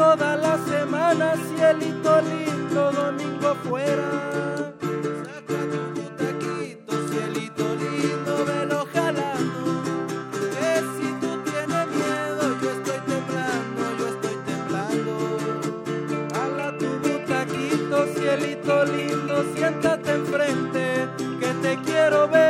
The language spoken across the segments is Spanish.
toda la semana, cielito lindo, domingo fuera. Sácate un taquito, cielito lindo, velo jalando. Que si tú tienes miedo, yo estoy temblando, yo estoy temblando. Hala tu butaquito, cielito lindo, siéntate enfrente, que te quiero ver.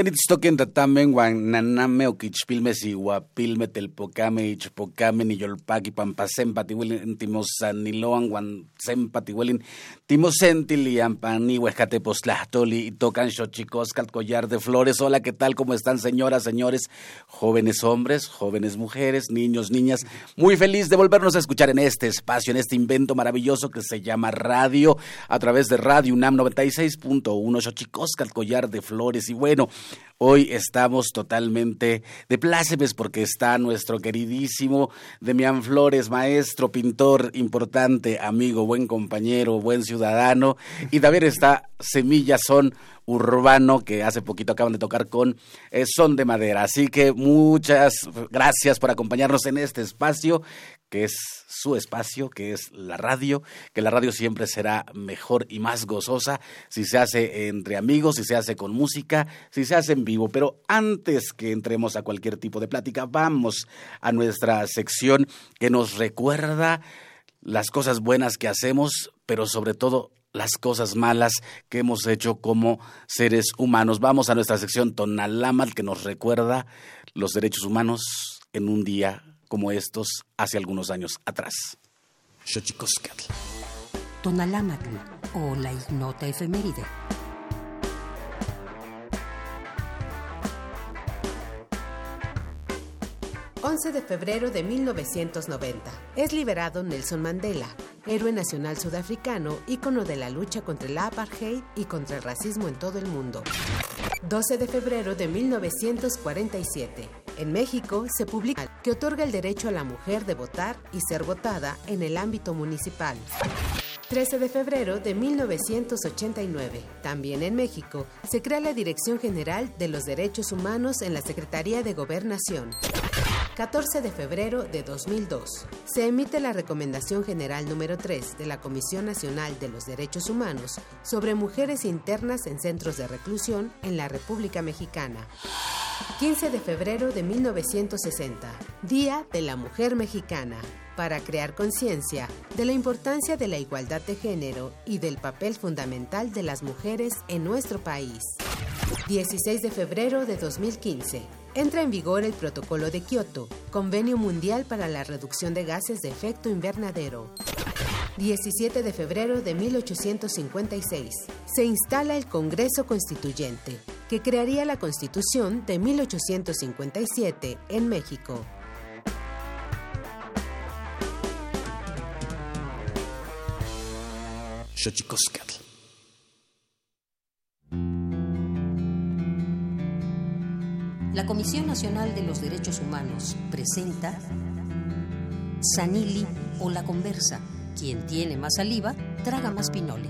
Kenitstoken tatamen wan naname okichpilme sihuapilme telpocame ichpocame niyolpaki pampasempa tiwelin timosaniloan wan sempa tiwelin timosentiliampan huescatepostlahtoli y tocan xochicoscal collar de flores. Hola, ¿qué tal? ¿Cómo están señoras, señores, jóvenes hombres, jóvenes mujeres, niños, niñas? Muy feliz de volvernos a escuchar en este espacio, en este invento maravilloso que se llama radio, a través de Radio UNAM 96.1, Xochicoscal collar de flores. Y bueno, Hoy estamos totalmente de plácemes porque está nuestro queridísimo Demián Flores, maestro, pintor importante, amigo, buen compañero, buen ciudadano. Y también está Semilla Son Urbano, que hace poquito acaban de tocar con eh, Son de Madera. Así que muchas gracias por acompañarnos en este espacio que es su espacio, que es la radio, que la radio siempre será mejor y más gozosa si se hace entre amigos, si se hace con música, si se hace en vivo. Pero antes que entremos a cualquier tipo de plática, vamos a nuestra sección que nos recuerda las cosas buenas que hacemos, pero sobre todo las cosas malas que hemos hecho como seres humanos. Vamos a nuestra sección Tonalamal que nos recuerda los derechos humanos en un día como estos hace algunos años atrás. Xochicoscatl. Tonalámatl o la ignota efeméride. ...11 de febrero de 1990... ...es liberado Nelson Mandela... ...héroe nacional sudafricano... ...ícono de la lucha contra el apartheid... ...y contra el racismo en todo el mundo... 12 de febrero de 1947 en México se publica que otorga el derecho a la mujer de votar y ser votada en el ámbito municipal. 13 de febrero de 1989. También en México se crea la Dirección General de los Derechos Humanos en la Secretaría de Gobernación. 14 de febrero de 2002. Se emite la Recomendación General número 3 de la Comisión Nacional de los Derechos Humanos sobre mujeres internas en centros de reclusión en la República Mexicana. 15 de febrero de 1960, Día de la Mujer Mexicana, para crear conciencia de la importancia de la igualdad de género y del papel fundamental de las mujeres en nuestro país. 16 de febrero de 2015, entra en vigor el Protocolo de Kioto, Convenio Mundial para la Reducción de Gases de Efecto Invernadero. 17 de febrero de 1856, se instala el Congreso Constituyente, que crearía la Constitución de 1857 en México. La Comisión Nacional de los Derechos Humanos presenta Sanili o La Conversa. Quien tiene más saliva, traga más pinole.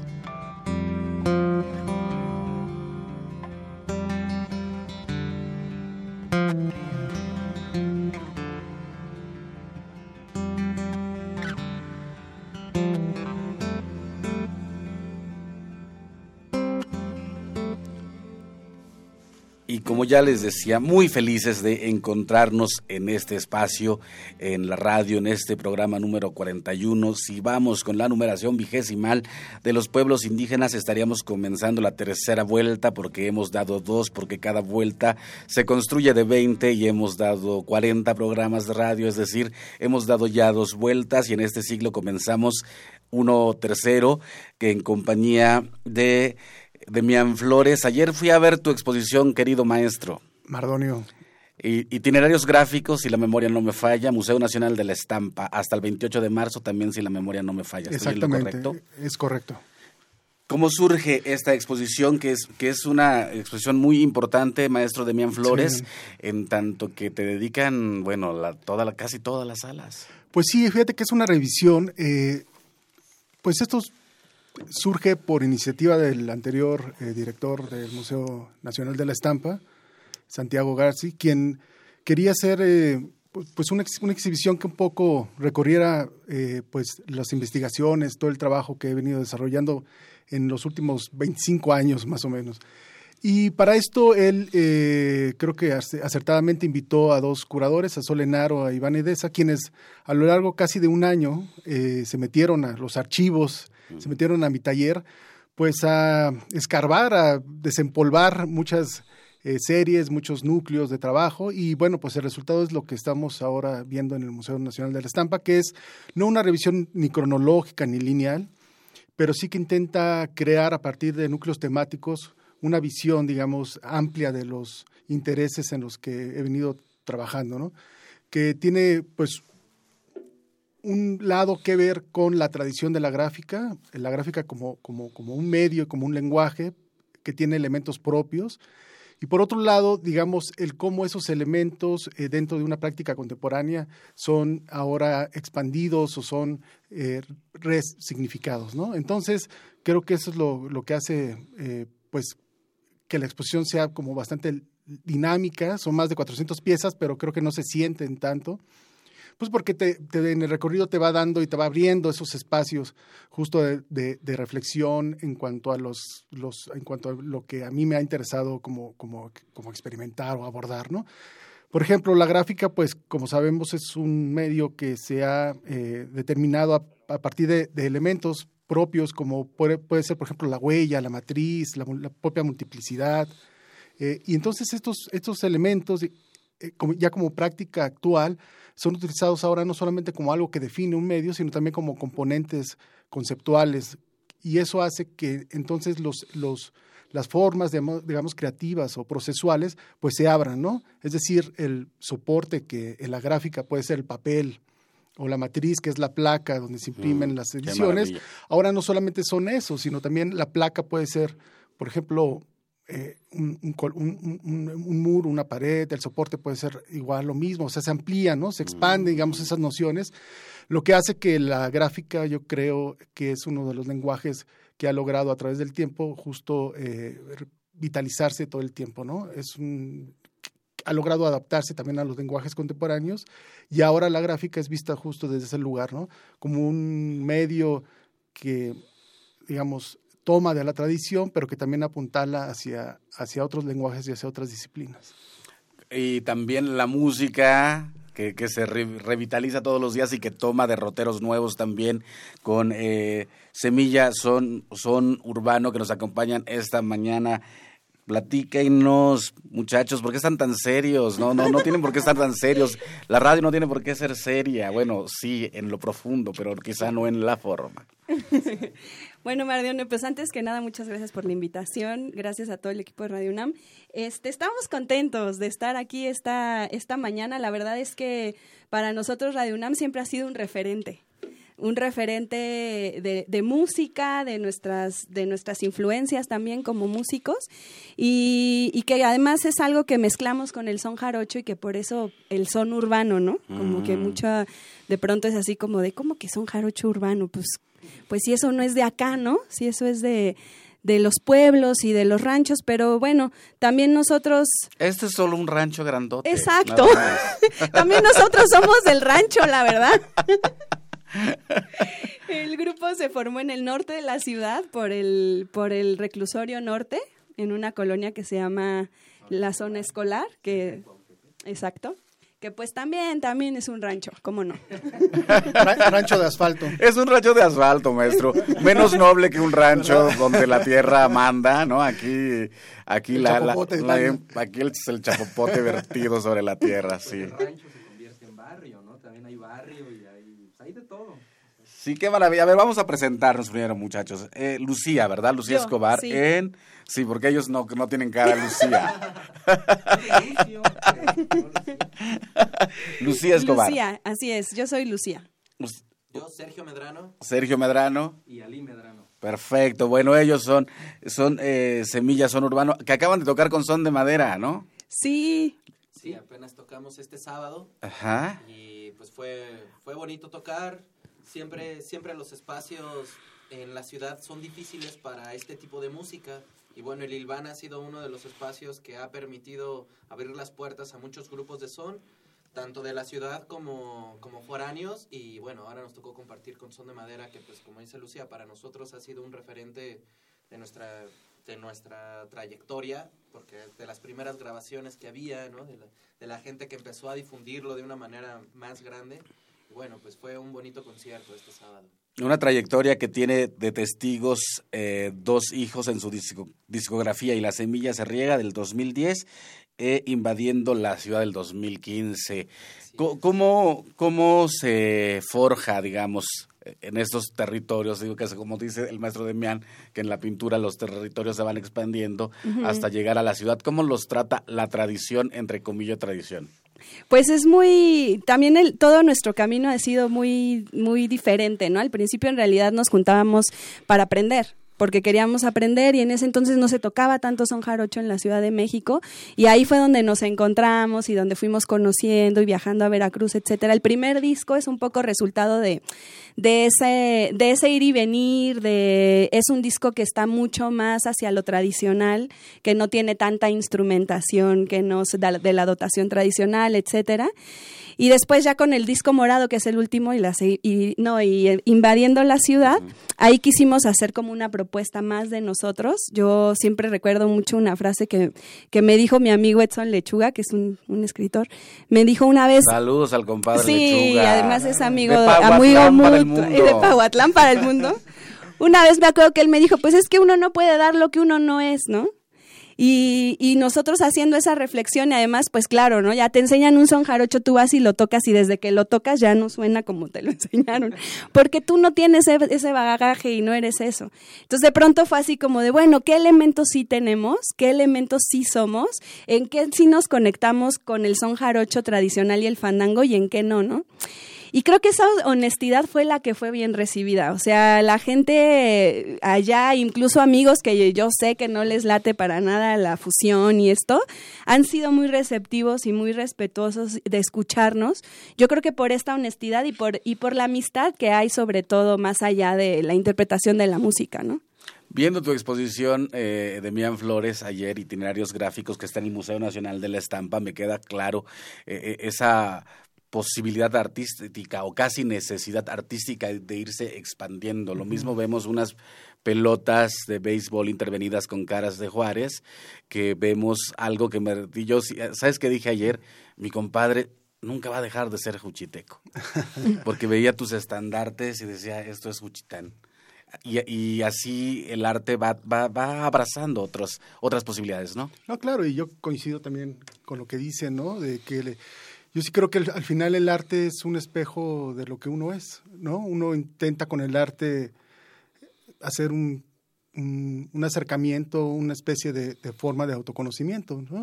Como ya les decía, muy felices de encontrarnos en este espacio, en la radio, en este programa número 41. Si vamos con la numeración vigesimal de los pueblos indígenas, estaríamos comenzando la tercera vuelta porque hemos dado dos, porque cada vuelta se construye de 20 y hemos dado 40 programas de radio, es decir, hemos dado ya dos vueltas y en este siglo comenzamos uno tercero que en compañía de Demian Flores. Ayer fui a ver tu exposición, querido maestro. Mardonio. itinerarios gráficos, si la memoria no me falla, Museo Nacional de la Estampa, hasta el 28 de marzo también, si la memoria no me falla. Exactamente, correcto? es correcto. ¿Cómo surge esta exposición, que es, que es una exposición muy importante, maestro Demian Flores, en tanto que te dedican, bueno, la, toda la, casi todas las salas? Pues sí, fíjate que es una revisión. Eh, pues estos surge por iniciativa del anterior eh, director del Museo Nacional de la Estampa, Santiago Garci, quien quería hacer eh, pues, una, exhibición que un poco recorriera eh, pues las investigaciones, todo el trabajo que he venido desarrollando en los últimos 25 años más o menos. Y para esto él creo que acertadamente invitó a dos curadores, a Solenaro, a Iván Edesa, quienes a lo largo casi de un año se metieron a los archivos, se metieron a mi taller, pues a escarbar, a desempolvar muchas eh, series, muchos núcleos de trabajo y bueno, pues el resultado es lo que estamos ahora viendo en el Museo Nacional de la Estampa, que es no una revisión ni cronológica ni lineal, pero sí que intenta crear a partir de núcleos temáticos una visión, digamos, amplia de los intereses en los que he venido trabajando, ¿no? Que tiene, pues, un lado que ver con la tradición de la gráfica, la gráfica como, como, como un medio, como un lenguaje que tiene elementos propios, y por otro lado, digamos, el cómo esos elementos eh, dentro de una práctica contemporánea son ahora expandidos o son eh, resignificados, ¿no? Entonces, creo que eso es lo, lo que hace, eh, pues, que la exposición sea como bastante dinámica, son más de 400 piezas, pero creo que no se sienten tanto, pues porque te, en el recorrido te va dando y te va abriendo esos espacios justo de, reflexión en cuanto a los, los, en cuanto a lo que a mí me ha interesado como, como, como experimentar o abordar, ¿no? Por ejemplo, la gráfica, pues como sabemos, es un medio que se ha eh, determinado a, partir de, elementos propios, como puede, ser, por ejemplo, la huella, la matriz, la, propia multiplicidad. Eh, y entonces estos, estos elementos, ya como práctica actual, son utilizados ahora no solamente como algo que define un medio, sino también como componentes conceptuales. Y eso hace que entonces los, los, las formas, digamos, digamos, creativas o procesuales, pues se abran, ¿no? Es decir, el soporte que en la gráfica puede ser el papel, o la matriz, que es la placa donde se imprimen mm, las ediciones. Ahora no solamente son eso, sino también la placa puede ser, por ejemplo, eh, un, muro, una pared, el soporte puede ser igual lo mismo, o sea, se amplía, ¿no? Se expande, digamos, mm. esas nociones, lo que hace que la gráfica, yo creo que es uno de los lenguajes que ha logrado a través del tiempo justo eh, vitalizarse todo el tiempo, ¿no? Es un, ha logrado adaptarse también a los lenguajes contemporáneos y ahora la gráfica es vista justo desde ese lugar, ¿no? Como un medio que, digamos, toma de la tradición, pero que también apuntala hacia, hacia otros lenguajes y hacia otras disciplinas. Y también la música, que, que, se revitaliza todos los días y que toma derroteros nuevos también con eh, Semilla Son, Son Urbano que nos acompañan esta mañana Platíquenos, muchachos, ¿por qué están tan serios? No, no, no tienen por qué estar tan serios. La radio no tiene por qué ser seria. Bueno, sí, en lo profundo, pero quizá no en la forma. bueno, Mardione, pues antes que nada, muchas gracias por la invitación. Gracias a todo el equipo de Radio UNAM. Este, estamos contentos de estar aquí esta, esta mañana. La verdad es que para nosotros Radio UNAM siempre ha sido un referente un referente de, música, de nuestras, de nuestras influencias también como músicos, y, que además es algo que mezclamos con el son jarocho y que por eso el son urbano, ¿no? Como que mm. mucha, de pronto es así como de, ¿cómo que son jarocho urbano? Pues, pues si eso no es de acá, ¿no? Si eso es de, de los pueblos y de los ranchos, pero bueno, también nosotros... Este es solo un rancho grandote. Exacto. también nosotros somos del rancho, la verdad. el grupo se formó en el norte de la ciudad por el, por el reclusorio norte, en una colonia que se llama la zona escolar, que exacto, que pues también, también es un rancho, ¿cómo no? rancho de asfalto. Es un rancho de asfalto, maestro. Menos noble que un rancho donde la tierra manda, ¿no? Aquí, aquí la, aquí el, el chapopote vertido sobre la tierra, sí. El rancho se convierte en barrio, ¿no? También hay barrio y hay de todo. Sí, qué maravilla. A ver, vamos a presentarnos primero, muchachos. Eh, Lucía, ¿verdad? Lucía Escobar en... Sí, porque ellos no, no tienen cara Lucía. Lucía Escobar. Lucía, así es. Yo soy Lucía. Yo, Sergio Medrano. Sergio Medrano. Y Ali Medrano. Perfecto. Bueno, ellos son, son eh, Semillas, son urbanos, que acaban de tocar con son de madera, ¿no? Sí. Sí, apenas tocamos este sábado. Ajá. Y pues fue, fue bonito tocar. Siempre, siempre los espacios en la ciudad son difíciles para este tipo de música. Y bueno, el Ilván ha sido uno de los espacios que ha permitido abrir las puertas a muchos grupos de son. tanto de la ciudad como, como foráneos y bueno, ahora nos tocó compartir con Son de Madera que pues como dice Lucía, para nosotros ha sido un referente de nuestra, de nuestra trayectoria, porque de las primeras grabaciones que había, ¿no? de la gente que empezó a difundirlo de una manera más grande, bueno, pues fue un bonito concierto este sábado. Una trayectoria que tiene de testigos eh, dos hijos en su disco, discografía y La Semilla se riega del 2010 e invadiendo la ciudad del 2015. ¿Cómo, ¿Cómo se forja, digamos, en estos territorios? Digo que como dice el maestro Demián, que en la pintura los territorios se van expandiendo hasta llegar a la ciudad. ¿Cómo los trata la tradición, entre comillas, tradición? Pues es muy, también el, todo nuestro camino ha sido muy, muy diferente, ¿no? Al principio en realidad nos juntábamos para aprender, porque queríamos aprender y en ese entonces no se tocaba tanto son jarocho en la Ciudad de México y ahí fue donde nos encontramos y donde fuimos conociendo y viajando a Veracruz, etcétera. El primer disco es un poco resultado de, de ese, de ese ir y venir, de, es un disco que está mucho más hacia lo tradicional, que no tiene tanta instrumentación, que no da de la dotación tradicional, etcétera. Y después ya con el disco morado, que es el último, y, la, y no, y eh, invadiendo la ciudad, ahí quisimos hacer como una propuesta más de nosotros. Yo siempre recuerdo mucho una frase que, que me dijo mi amigo Edson Lechuga, que es un, un escritor. Me dijo una vez... Saludos al compadre sí, Lechuga. Sí, además es amigo, de amigo mutuo, y de Pahuatlán para el mundo. Una vez me acuerdo que él me dijo, pues es que uno no puede dar lo que uno no es, ¿no? Y, y, nosotros haciendo esa reflexión y además, pues claro, ¿no? Ya te enseñan un son jarocho, tú vas y lo tocas y desde que lo tocas ya no suena como te lo enseñaron, porque tú no tienes ese, bagaje y no eres eso. Entonces de pronto fue así como de, bueno, ¿qué elementos sí tenemos? ¿Qué elementos sí somos? ¿En qué sí nos conectamos con el son jarocho tradicional y el fandango y en qué no, ¿no? Y creo que esa honestidad fue la que fue bien recibida. O sea, la gente allá, incluso amigos que yo sé que no les late para nada la fusión y esto, han sido muy receptivos y muy respetuosos de escucharnos. Yo creo que por esta honestidad y por, y por la amistad que hay sobre todo más allá de la interpretación de la música, ¿no? Viendo tu exposición eh, de Mian Flores ayer, itinerarios gráficos que está en el Museo Nacional de la Estampa, me queda claro eh, esa posibilidad artística o casi necesidad artística de irse expandiendo. Lo mismo vemos unas pelotas de béisbol intervenidas con caras de Juárez, que vemos algo que me... Yo, ¿Sabes qué dije ayer? Mi compadre nunca va a dejar de ser juchiteco, porque veía tus estandartes y decía, esto es juchitán. Y, y, así el arte va, va, va abrazando otros, otras posibilidades, ¿no? No, claro, y yo coincido también con lo que dice, ¿no? De que... Le, yo sí creo que al final el arte es un espejo de lo que uno es, ¿no? Uno intenta con el arte hacer un, un, un acercamiento, una especie de, de, forma de autoconocimiento, ¿no?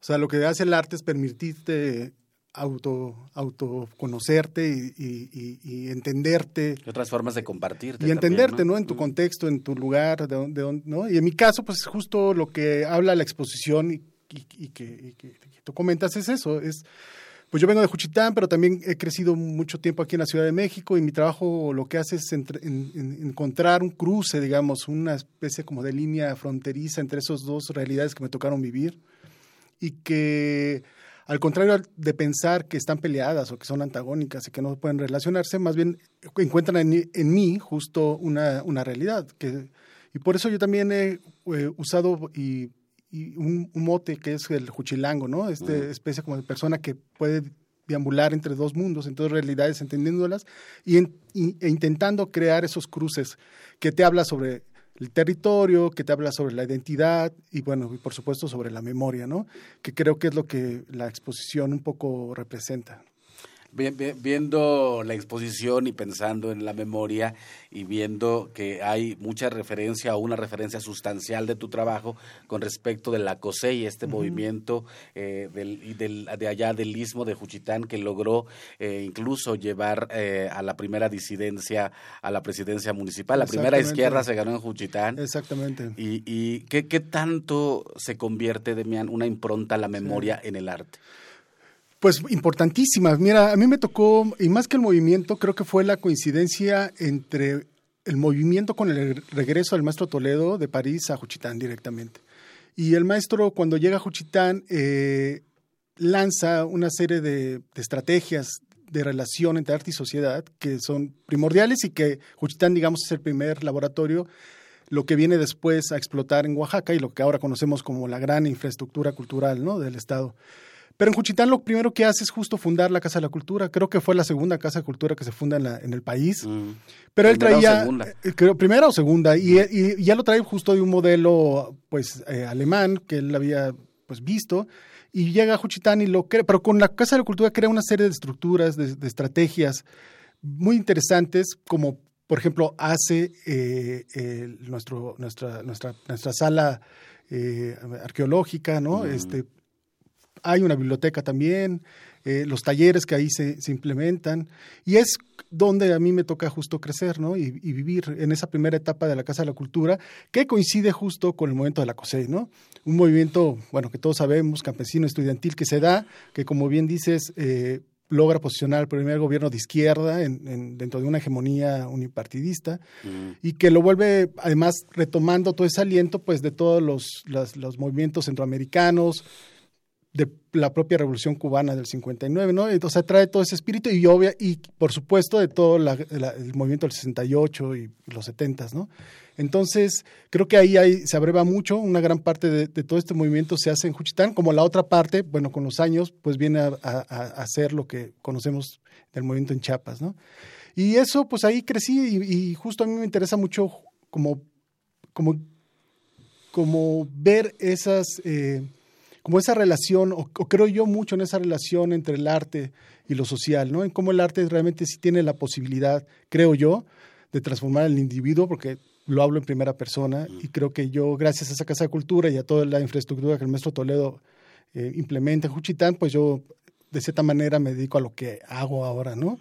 O sea, lo que hace el arte es permitirte auto autoconocerte y, y, y, entenderte. Y otras formas de compartirte. Y entenderte, también, ¿no? ¿no? En tu contexto, en tu lugar, de de ¿no? Y en mi caso, pues justo lo que habla la exposición y, y que, que, tú comentas es eso, es pues yo vengo de Juchitán, pero también he crecido mucho tiempo aquí en la Ciudad de México y mi trabajo lo que hace es entre, en, en encontrar un cruce, digamos, una especie como de línea fronteriza entre esas dos realidades que me tocaron vivir y que al contrario de pensar que están peleadas o que son antagónicas y que no pueden relacionarse, más bien encuentran en, en mí justo una, una realidad. Que, y por eso yo también he eh, usado y y un, un, mote que es el juchilango, ¿no? Esta uh -huh. especie como de persona que puede deambular entre dos mundos, entre dos realidades, entendiéndolas y, en, y, e intentando crear esos cruces que te habla sobre el territorio, que te habla sobre la identidad y bueno, y por supuesto sobre la memoria, ¿no? Que creo que es lo que la exposición un poco representa viendo la exposición y pensando en la memoria y viendo que hay mucha referencia o una referencia sustancial de tu trabajo con respecto de la COSEI, este uh -huh. movimiento eh, del, del, de allá del istmo de Juchitán que logró eh, incluso llevar eh, a la primera disidencia a la presidencia municipal. La primera izquierda se ganó en Juchitán. Exactamente. ¿Y, y ¿qué, qué tanto se convierte, Demian, una impronta a la memoria sí. en el arte? Pues importantísimas. Mira, a mí me tocó, y más que el movimiento, creo que fue la coincidencia entre el movimiento con el regreso del maestro Toledo de París a Juchitán directamente. Y el maestro, cuando llega a Juchitán, eh, lanza una serie de, estrategias de relación entre arte y sociedad que son primordiales y que Juchitán, digamos, es el primer laboratorio, lo que viene después a explotar en Oaxaca y lo que ahora conocemos como la gran infraestructura cultural ¿no? del Estado. Pero en Juchitán lo primero que hace es justo fundar la Casa de la Cultura. Creo que fue la segunda Casa de Cultura que se funda en, la, en el país. Mm. Pero él traía... Eh, creo, primera o segunda. Y, y, ya lo trae justo de un modelo pues eh, alemán que él había pues visto. Y llega a Juchitán y lo crea. Pero con la Casa de la Cultura crea una serie de estructuras, de, estrategias muy interesantes, como por ejemplo hace eh, nuestro, nuestra, nuestra, nuestra sala arqueológica, ¿no? Mm. Este, hay una biblioteca también, eh, los talleres que ahí se, implementan, y es donde a mí me toca justo crecer ¿no? y, vivir en esa primera etapa de la Casa de la Cultura, que coincide justo con el momento de la COSEI, ¿no? Un movimiento, bueno, que todos sabemos, campesino estudiantil que se da, que como bien dices, eh, logra posicionar el primer gobierno de izquierda en, dentro de una hegemonía unipartidista mm. y que lo vuelve además retomando todo ese aliento pues de todos los, los movimientos centroamericanos, de la propia revolución cubana del 59, ¿no? Entonces trae todo ese espíritu y obvia, y por supuesto de todo el movimiento del 68 y los 70, ¿no? Entonces, creo que ahí hay, se abreva mucho, una gran parte de, todo este movimiento se hace en Juchitán, como la otra parte, bueno, con los años, pues viene a, hacer lo que conocemos del movimiento en Chiapas, ¿no? Y eso, pues ahí crecí y, justo a mí me interesa mucho como, como, como ver esas... Eh, como esa relación, o, creo yo mucho en esa relación entre el arte y lo social, ¿no? En cómo el arte realmente sí tiene la posibilidad, creo yo, de transformar al individuo, porque lo hablo en primera persona, y creo que yo, gracias a esa Casa de Cultura y a toda la infraestructura que el maestro Toledo eh, implementa en Juchitán, pues yo de cierta manera me dedico a lo que hago ahora, ¿no?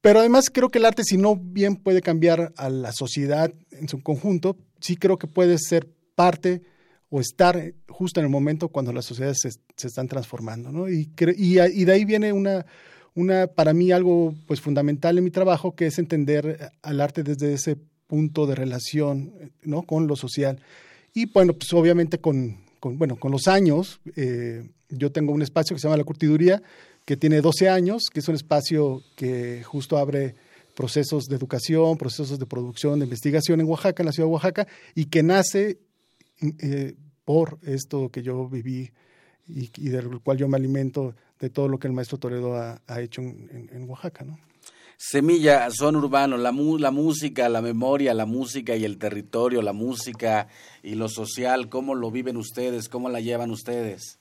Pero además creo que el arte, si no bien puede cambiar a la sociedad en su conjunto, sí creo que puede ser parte o estar justo en el momento cuando las sociedades se, están transformando. ¿no? Y, de ahí viene una, una, para mí, algo pues, fundamental en mi trabajo, que es entender al arte desde ese punto de relación ¿no? con lo social. Y bueno, pues obviamente con, con bueno, con los años, eh, yo tengo un espacio que se llama La Curtiduría, que tiene 12 años, que es un espacio que justo abre procesos de educación, procesos de producción, de investigación en Oaxaca, en la ciudad de Oaxaca, y que nace eh, por esto que yo viví y, del cual yo me alimento de todo lo que el maestro Toledo ha, hecho en, Oaxaca. ¿no? Semilla, son urbanos, la, la música, la memoria, la música y el territorio, la música y lo social, ¿cómo lo viven ustedes? ¿Cómo la llevan ustedes?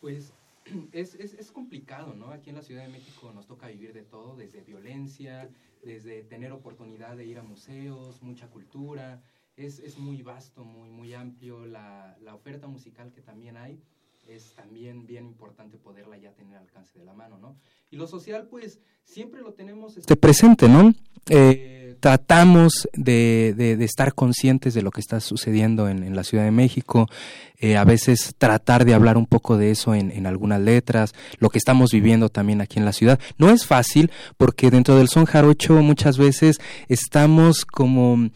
Pues es, es, es, complicado, ¿no? Aquí en la Ciudad de México nos toca vivir de todo, desde violencia, desde tener oportunidad de ir a museos, mucha cultura, es, es muy vasto, muy, muy amplio. La, la, oferta musical que también hay es también bien importante poderla ya tener al alcance de la mano, ¿no? Y lo social, pues, siempre lo tenemos este presente, ¿no? Eh, tratamos de, de, estar conscientes de lo que está sucediendo en, en la Ciudad de México, eh, a veces tratar de hablar un poco de eso en, en, algunas letras, lo que estamos viviendo también aquí en la ciudad. No es fácil porque dentro del son jarocho muchas veces estamos como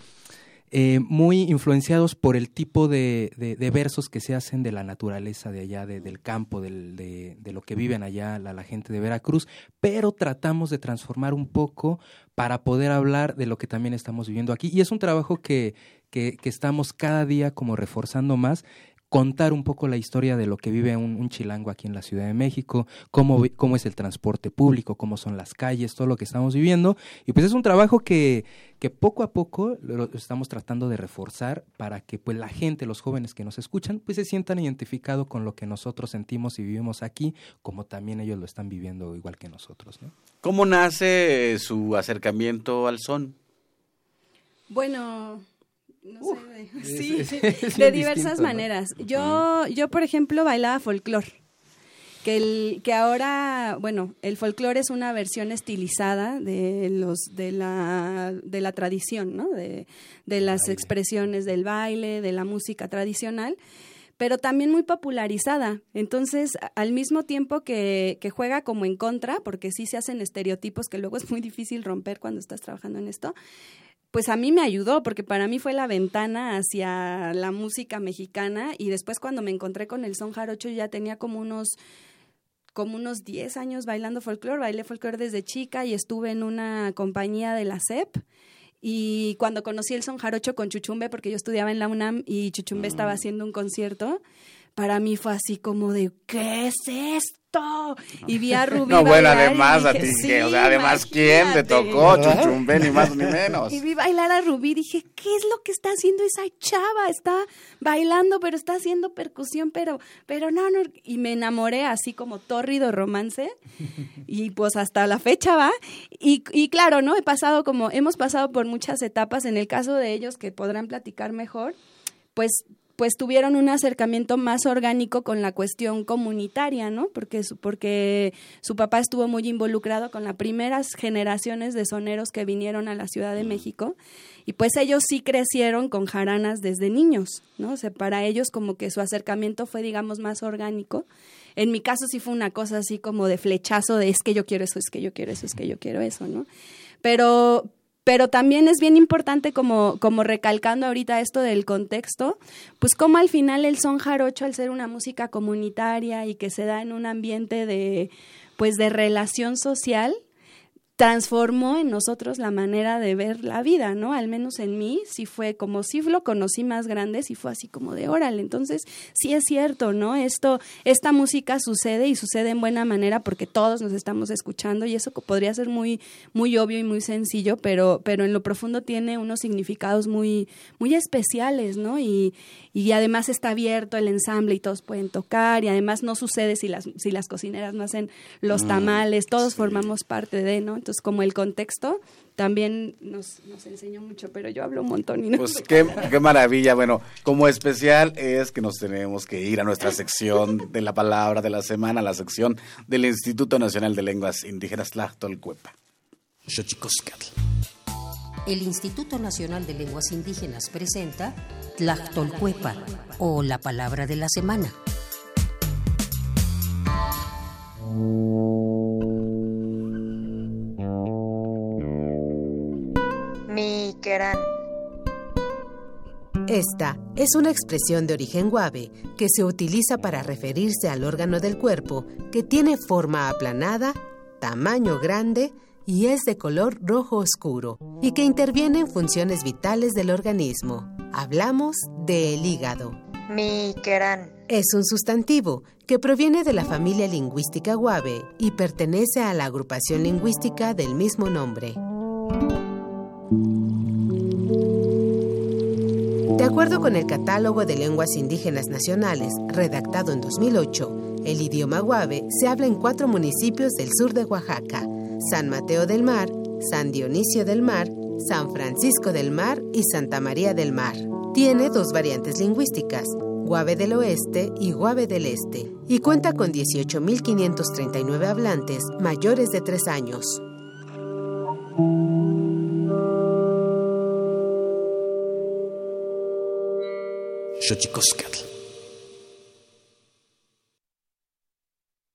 eh, muy influenciados por el tipo de, de, versos que se hacen de la naturaleza de allá, del campo, del, de, de, lo que viven allá la, la, gente de Veracruz, pero tratamos de transformar un poco para poder hablar de lo que también estamos viviendo aquí. Y es un trabajo que, que, que estamos cada día como reforzando más contar un poco la historia de lo que vive un, chilango aquí en la Ciudad de México, cómo, cómo es el transporte público, cómo son las calles, todo lo que estamos viviendo. Y pues es un trabajo que, que poco a poco lo estamos tratando de reforzar para que pues la gente, los jóvenes que nos escuchan, pues se sientan identificados con lo que nosotros sentimos y vivimos aquí, como también ellos lo están viviendo igual que nosotros. ¿no? ¿Cómo nace su acercamiento al son? Bueno, no sé, sí, de diversas maneras. Yo, yo, por ejemplo, bailaba folclore. Que, el, que ahora, bueno, el folclore es una versión estilizada de, los, de, la, de la tradición, ¿no? De, de las expresiones del baile, de la música tradicional pero también muy popularizada. Entonces, al mismo tiempo que, que, juega como en contra, porque sí se hacen estereotipos que luego es muy difícil romper cuando estás trabajando en esto, pues a mí me ayudó porque para mí fue la ventana hacia la música mexicana y después cuando me encontré con el son jarocho ya tenía como unos como unos 10 años bailando folclore, bailé folclore desde chica y estuve en una compañía de la SEP. Y cuando conocí el son jarocho con Chuchumbe, porque yo estudiaba en la UNAM y Chuchumbe estaba mm. haciendo un concierto, para mí fue así como de, ¿qué es esto? Y vi a Rubí. No, bueno, además, a ti, además, ¿quién te tocó? Chuchumbe, ni más ni menos. Y vi bailar a Rubí, dije, ¿qué es lo que está haciendo esa chava? Está bailando, pero está haciendo percusión, pero, pero no, no. Y me enamoré así como tórrido romance. Y pues hasta la fecha va. Y, y claro, ¿no? He pasado como, hemos pasado por muchas etapas. En el caso de ellos, que podrán platicar mejor, pues pues tuvieron un acercamiento más orgánico con la cuestión comunitaria, ¿no? Porque su, porque su papá estuvo muy involucrado con las primeras generaciones de soneros que vinieron a la Ciudad de México y pues ellos sí crecieron con jaranas desde niños, ¿no? O sea, para ellos como que su acercamiento fue, digamos, más orgánico. En mi caso sí fue una cosa así como de flechazo de es que yo quiero eso, es que yo quiero eso, es que yo quiero eso, ¿no? Pero, pero también es bien importante como, como recalcando ahorita esto del contexto, pues como al final el son jarocho al ser una música comunitaria y que se da en un ambiente de pues de relación social, transformó en nosotros la manera de ver la vida, ¿no? Al menos en mí, sí fue como si lo conocí más grande, sí fue así como de órale. Entonces, sí es cierto, ¿no? Esto, esta música sucede y sucede en buena manera porque todos nos estamos escuchando y eso podría ser muy, muy obvio y muy sencillo, pero, pero en lo profundo tiene unos significados muy, muy especiales, ¿no? Y, y además está abierto el ensamble y todos pueden tocar y además no sucede si las, si las cocineras no hacen los mm, tamales, todos formamos parte de, ¿no? Entonces, como el contexto también nos, nos enseñó mucho, pero yo hablo un montón y no Pues qué, qué, maravilla. Bueno, como especial es que nos tenemos que ir a nuestra sección de la palabra de la semana, la sección del Instituto Nacional de Lenguas Indígenas Tlachtolcuepa. El Instituto Nacional de Lenguas Indígenas presenta Tlachtolcuepa o la palabra de la semana. Esta es una expresión de origen guave que se utiliza para referirse al órgano del cuerpo que tiene forma aplanada, tamaño grande y es de color rojo oscuro y que interviene en funciones vitales del organismo. Hablamos del hígado. Miquerán. Es un sustantivo que proviene de la familia lingüística guave y pertenece a la agrupación lingüística del mismo nombre. De acuerdo con el Catálogo de Lenguas Indígenas Nacionales, redactado en 2008, el idioma guave se habla en cuatro municipios del sur de Oaxaca, San Mateo del Mar, San Dionisio del Mar, San Francisco del Mar y Santa María del Mar. Tiene dos variantes lingüísticas, Guave del Oeste y Guave del Este, y cuenta con 18.539 hablantes mayores de tres años.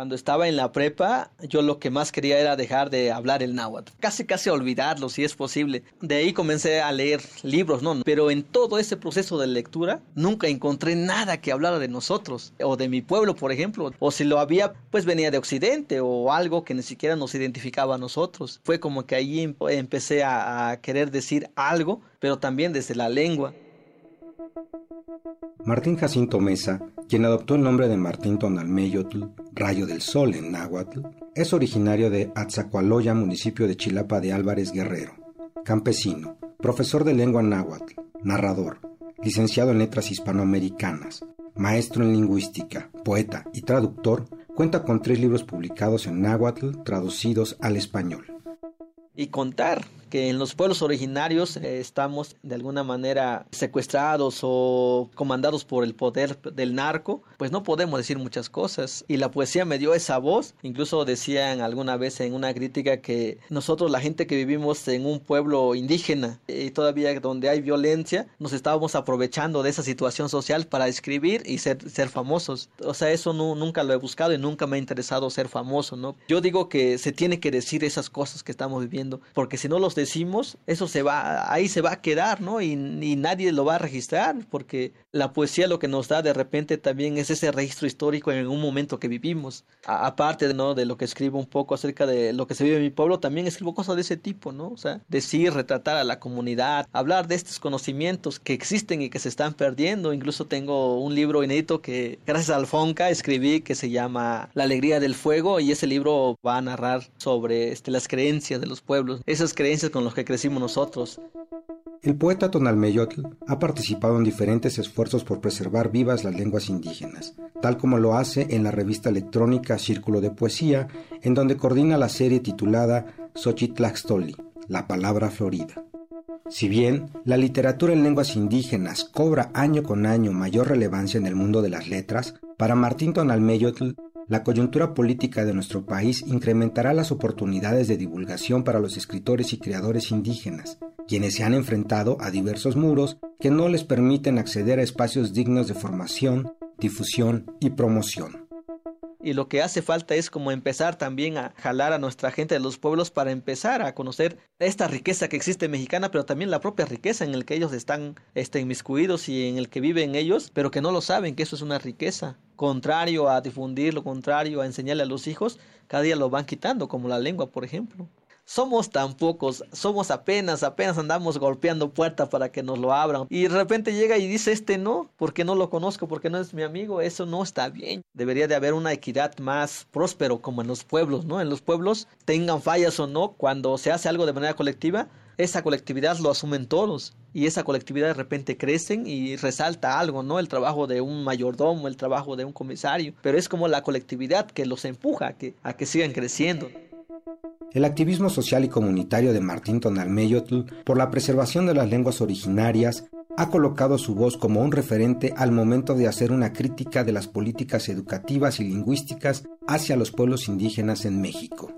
Cuando estaba en la prepa, yo lo que más quería era dejar de hablar el náhuatl, casi casi olvidarlo si es posible. De ahí comencé a leer libros, ¿no? Pero en todo ese proceso de lectura nunca encontré nada que hablara de nosotros o de mi pueblo, por ejemplo, o si lo había, pues venía de Occidente o algo que ni siquiera nos identificaba a nosotros. Fue como que ahí empecé a, a querer decir algo, pero también desde la lengua. Martín Jacinto Mesa, quien adoptó el nombre de Martín Tonalmeyotl, rayo del sol en náhuatl, es originario de Atzacualoya, municipio de Chilapa de Álvarez Guerrero. Campesino, profesor de lengua náhuatl, narrador, licenciado en letras hispanoamericanas, maestro en lingüística, poeta y traductor, cuenta con tres libros publicados en náhuatl traducidos al español. Y contar que en los pueblos originarios eh, estamos de alguna manera secuestrados o comandados por el poder del narco, pues no podemos decir muchas cosas. Y la poesía me dio esa voz. Incluso decían alguna vez en una crítica que nosotros, la gente que vivimos en un pueblo indígena y todavía donde hay violencia, nos estábamos aprovechando de esa situación social para escribir y ser, ser famosos. O sea, eso no, nunca lo he buscado y nunca me ha interesado ser famoso, ¿no? Yo digo que se tiene que decir esas cosas que estamos viviendo, porque si no los decimos, eso se va, ahí se va a quedar, ¿no? Y, nadie lo va a registrar, porque la poesía lo que nos da de repente también es ese registro histórico en un momento que vivimos. aparte ¿no? de lo que escribo un poco acerca de lo que se vive en mi pueblo, también escribo cosas de ese tipo, ¿no? O sea, decir, retratar a la comunidad, hablar de estos conocimientos que existen y que se están perdiendo. Incluso tengo un libro inédito que, gracias a Alfonca, escribí que se llama La alegría del fuego y ese libro va a narrar sobre este, las creencias de los pueblos, esas creencias con las que crecimos nosotros. El poeta Tonalmeyotl ha participado en diferentes esfuerzos por preservar vivas las lenguas indígenas, tal como lo hace en la revista electrónica Círculo de Poesía, en donde coordina la serie titulada Xochitlaxtoli, la palabra florida. Si bien la literatura en lenguas indígenas cobra año con año mayor relevancia en el mundo de las letras, para Martín Tonalmeyotl la coyuntura política de nuestro país incrementará las oportunidades de divulgación para los escritores y creadores indígenas, quienes se han enfrentado a diversos muros que no les permiten acceder a espacios dignos de formación, difusión y promoción y lo que hace falta es como empezar también a jalar a nuestra gente de los pueblos para empezar a conocer esta riqueza que existe mexicana, pero también la propia riqueza en el que ellos están este, inmiscuidos y en el que viven ellos, pero que no lo saben que eso es una riqueza. Contrario a difundir, lo contrario a enseñarle a los hijos, cada día lo van quitando, como la lengua, por ejemplo somos tan pocos, somos apenas, apenas andamos golpeando puertas para que nos lo abran. Y de repente llega y dice este no, porque no lo conozco, porque no es mi amigo, eso no está bien. Debería de haber una equidad más próspero como en los pueblos, ¿no? En los pueblos, tengan fallas o no, cuando se hace algo de manera colectiva, esa colectividad lo asumen todos y esa colectividad de repente crecen y resalta algo, ¿no? El trabajo de un mayordomo, el trabajo de un comisario, pero es como la colectividad que los empuja que, a que sigan creciendo. El activismo social y comunitario de Martín Tonalmeyotl por la preservación de las lenguas originarias ha colocado su voz como un referente al momento de hacer una crítica de las políticas educativas y lingüísticas hacia los pueblos indígenas en México.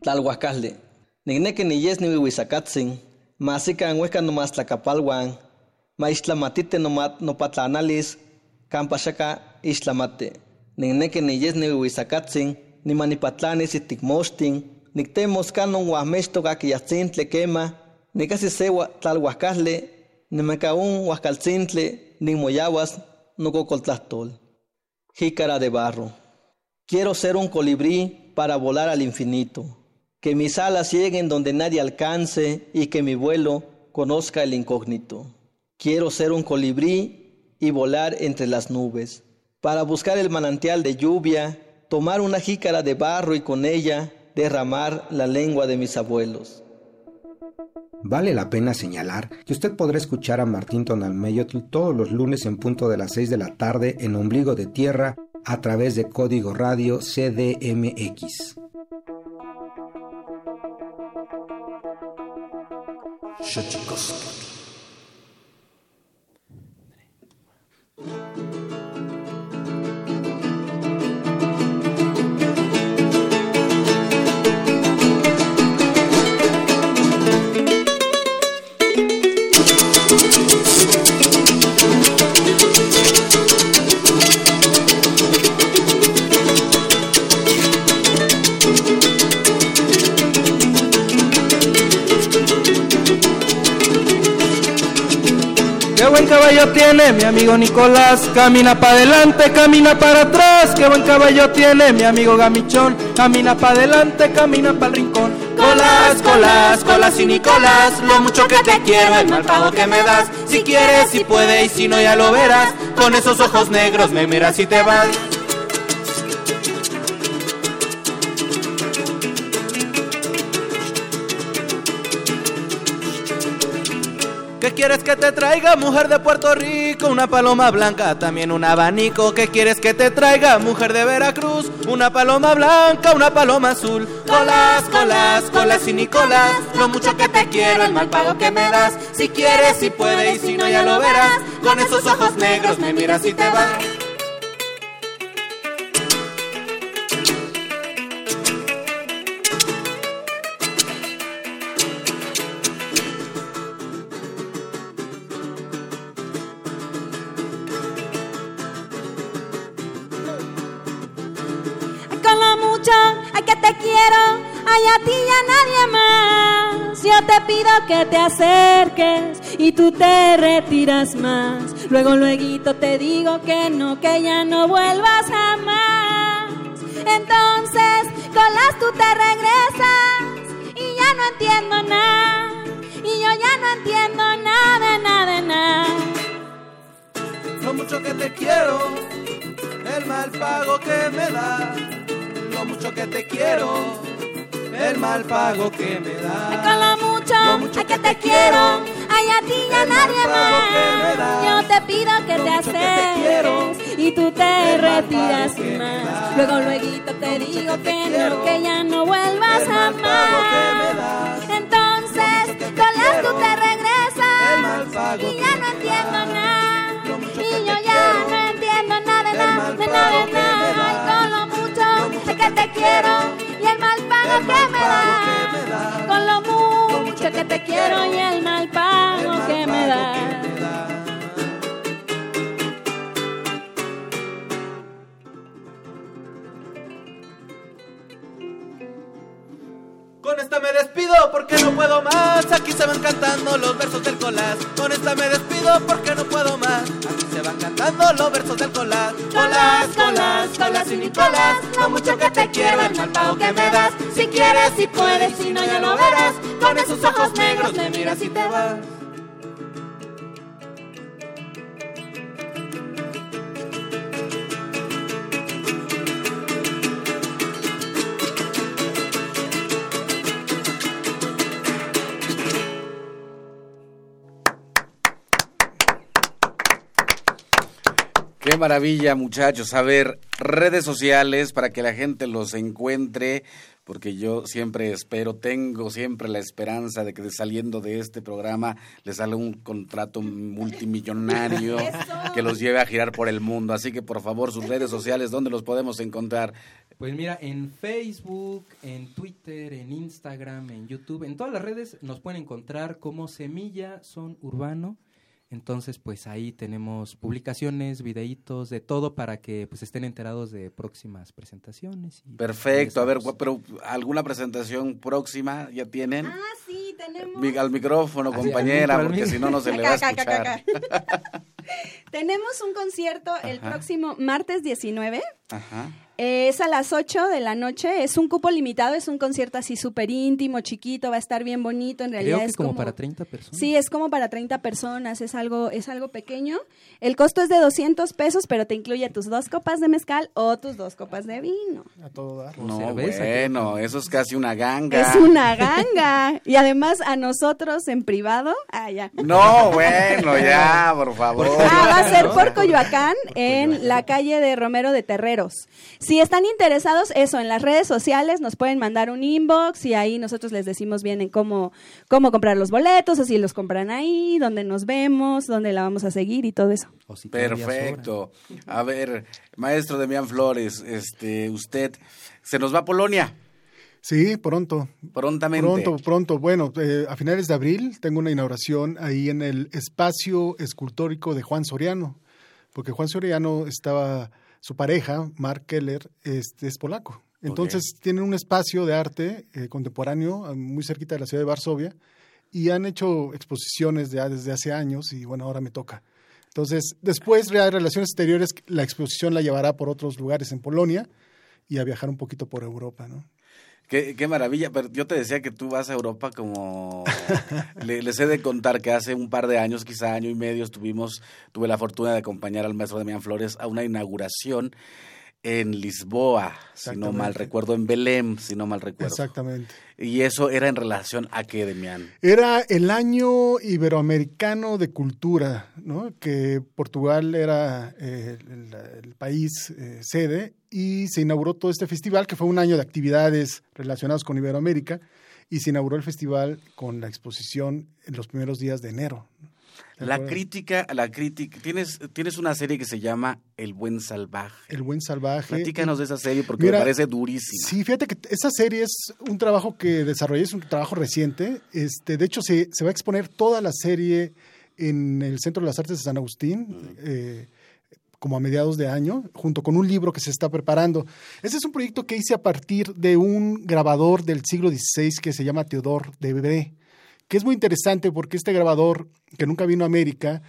Tlalhuacalde, negneke ni yes ni wiwisakatzin, masika anhueca nomás tlacapalhuan, maistlamatite nomat nopatlanalis, campachaka islamate, negneke ni yes ni wiwisakatzin, ni manipatlanes y ticmostin, ni temos canon guamesto caquillatzintle quema, ni casi sewa tlalhuascasle, ni mecaún huascalcintle, ni moyaguas, no cocoltlastol. Jícara de barro. Quiero ser un colibrí para volar al infinito, que mis alas lleguen donde nadie alcance y que mi vuelo conozca el incógnito. Quiero ser un colibrí y volar entre las nubes, para buscar el manantial de lluvia tomar una jícara de barro y con ella derramar la lengua de mis abuelos. Vale la pena señalar que usted podrá escuchar a Martín Tonalmeyotl todos los lunes en punto de las 6 de la tarde en Ombligo de Tierra a través de Código Radio CDMX. Caballo tiene mi amigo Nicolás, camina para adelante, camina para atrás, qué buen caballo tiene mi amigo Gamichón, camina para adelante, camina para el rincón. Colas, colas, colas y Nicolás, lo mucho que te quiero, el mal que me das, si quieres, si puedes y si no ya lo verás, con esos ojos negros me miras y te vas. ¿Qué quieres que te traiga, mujer de Puerto Rico? Una paloma blanca, también un abanico. ¿Qué quieres que te traiga, mujer de Veracruz? Una paloma blanca, una paloma azul. Colas, colas, colas y Nicolás. Lo mucho que te quiero, el mal pago que me das. Si quieres, si puedes, y si no, ya lo verás. Con esos ojos negros me miras y te vas. Que te acerques y tú te retiras más. Luego, luego te digo que no, que ya no vuelvas jamás. Entonces, colas tú te regresas y ya no entiendo nada. Y yo ya no entiendo nada, nada, nada. Lo mucho que te quiero, el mal pago que me da. Lo mucho que te quiero, el mal pago que me da. Mucho, ay, que te quiero, ay a ti y a nadie más. Yo te pido que te acerques y tú te retiras más. Luego, luego te digo que no, que ya no vuelvas jamás. Entonces, con tú te regresas y ya no entiendo nada. Y yo ya no entiendo nada, de nada, de nada, de nada. Y con lo mucho que te quiero y el mal pago que me da. Con lo mucho que te quiero y el mal pago que me da. Esta me despido porque no puedo más. Aquí se van cantando los versos del collage. Con esta me despido porque no puedo más. Aquí se van cantando los versos del collage. Colas, colas, colas y Nicolás. Lo mucho que te quiero, el mal pago que me das. Si quieres, si puedes, si no, ya lo verás. Con esos ojos negros me miras y te vas. Maravilla, muchachos. A ver, redes sociales para que la gente los encuentre, porque yo siempre espero, tengo siempre la esperanza de que saliendo de este programa les sale un contrato multimillonario que los lleve a girar por el mundo. Así que, por favor, sus redes sociales, ¿dónde los podemos encontrar? Pues mira, en Facebook, en Twitter, en Instagram, en YouTube, en todas las redes nos pueden encontrar como Semilla Son Urbano. Entonces, pues ahí tenemos publicaciones, videitos, de todo para que pues estén enterados de próximas presentaciones. y- Perfecto. A ver, pero ¿alguna presentación próxima ya tienen? Ah, sí, tenemos. Mi- al micrófono, Así, compañera, al porque si no, no se le va a Acá, acá, acá, escuchar. acá. Tenemos un concierto el Ajá. próximo martes 19. Ajá. Eh, Es a las 8 de la noche, es un cupo limitado, es un concierto así súper íntimo, chiquito, va a estar bien bonito, en realidad Creo que es como, para 30 personas. Sí, es como para 30 personas, es algo, es algo pequeño. El costo es de 200 pesos, pero te incluye tus dos copas de mezcal o tus dos copas de vino. A todo dar. No, cerveza, bueno, eso es casi una ganga. Es una ganga. y además a nosotros en privado, ah, ya. No, bueno, ya, por favor. Ah, va a ser por Coyoacán, en la calle de Romero de Terreros. Si están interesados, eso, en las redes sociales nos pueden mandar un inbox y ahí nosotros les decimos bien en cómo, cómo comprar los boletos, o si los compran ahí, dónde nos vemos, dónde la vamos a seguir y todo eso. O si todavía Perfecto. A ver, maestro Demián Flores, este, usted se nos va a Polonia Sí, pronto. prontamente. Pronto, pronto. Bueno, eh, a finales de abril tengo una inauguración ahí en el espacio escultórico de Juan Soriano, porque Juan Soriano estaba, su pareja, Mark Keller, este, es polaco. Entonces tienen un espacio de arte eh, contemporáneo eh, muy cerquita de la ciudad de Varsovia y han hecho exposiciones ya desde hace años y bueno, ahora me toca. Entonces, después de Relaciones Exteriores, la exposición la llevará por otros lugares en Polonia y a viajar un poquito por Europa, ¿no? Qué, qué maravilla, pero yo te decía que tú vas a Europa como... Le- les he de contar que hace un par de años, quizá año y medio, estuvimos, tuve la fortuna de acompañar al maestro Demián Flores a una inauguración en Lisboa, si no mal recuerdo, en Belém, si no mal recuerdo. Exactamente. Y eso era en relación a qué, Demián. Era el año iberoamericano de cultura, ¿no? que Portugal era eh, el, el país eh, sede y se inauguró todo este festival, que fue un año de actividades relacionadas con Iberoamérica, y se inauguró el festival con la exposición en los primeros días de enero. ¿Te La crítica, la crítica, tienes, tienes una serie que se llama El Buen Salvaje. El buen salvaje. Platícanos de esa serie porque Mira, me parece durísima. Sí, fíjate que esa serie es un trabajo que desarrollé, es un trabajo reciente. Este, de hecho, se, se va a exponer toda la serie en el Centro de las Artes de San Agustín, eh, como a mediados de año, junto con un libro que se está preparando. Ese es un proyecto que hice a partir de un grabador del siglo XVI que se llama Teodor de Bré, que es muy interesante porque este grabador, que nunca vino a América,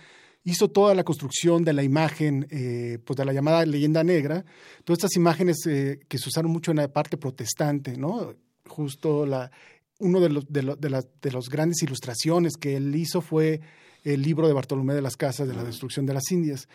hizo toda la construcción de la imagen, eh, pues de la llamada leyenda negra, todas estas imágenes eh, que se usaron mucho en la parte protestante, ¿no? Justo la, uno de los, de, lo- de los grandes ilustraciones que él hizo fue el libro de Bartolomé de las Casas de la destrucción de las Indias.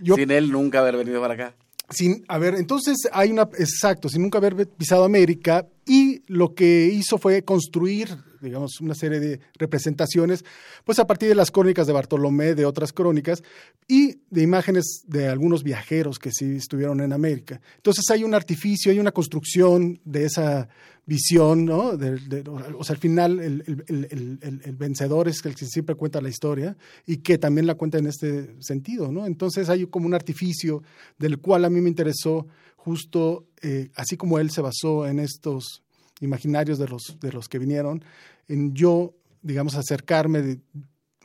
Yo, Sin él nunca haber venido para acá. sin, a ver, entonces hay una, exacto, sin nunca haber pisado América, y lo que hizo fue construir, digamos, una serie de representaciones, pues a partir de las crónicas de Bartolomé, de otras crónicas, y de imágenes de algunos viajeros que sí estuvieron en América. Entonces hay un artificio, hay una construcción de esa visión, ¿no? O sea, al final el- el- el- el vencedor es el que siempre cuenta la historia y que también la cuenta en este sentido, ¿no? Entonces hay como un artificio del cual a mí me interesó justo, eh, así como él se basó en estos imaginarios de los, de los que vinieron, en yo, digamos, acercarme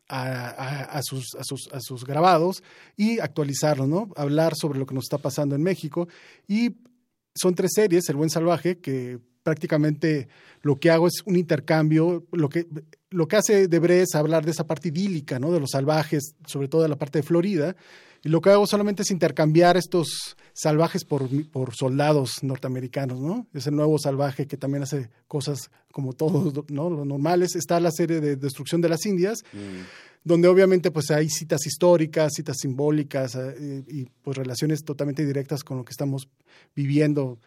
a, a- sus, a, sus, a sus grabados y actualizarlos, ¿no? Hablar sobre lo que nos está pasando en México. Y son tres series, El Buen Salvaje, que prácticamente lo que hago es un intercambio, lo que, lo que hace Debre es hablar de esa parte idílica, ¿no? De los salvajes, sobre todo de la parte de Florida, y lo que hago solamente es intercambiar estos salvajes por, por soldados norteamericanos, ¿no? Es el nuevo salvaje que también hace cosas como todos, ¿no? Los normales. Está la serie de Destrucción de las Indias, donde obviamente pues hay citas históricas, citas simbólicas eh, y pues relaciones totalmente directas con lo que estamos viviendo,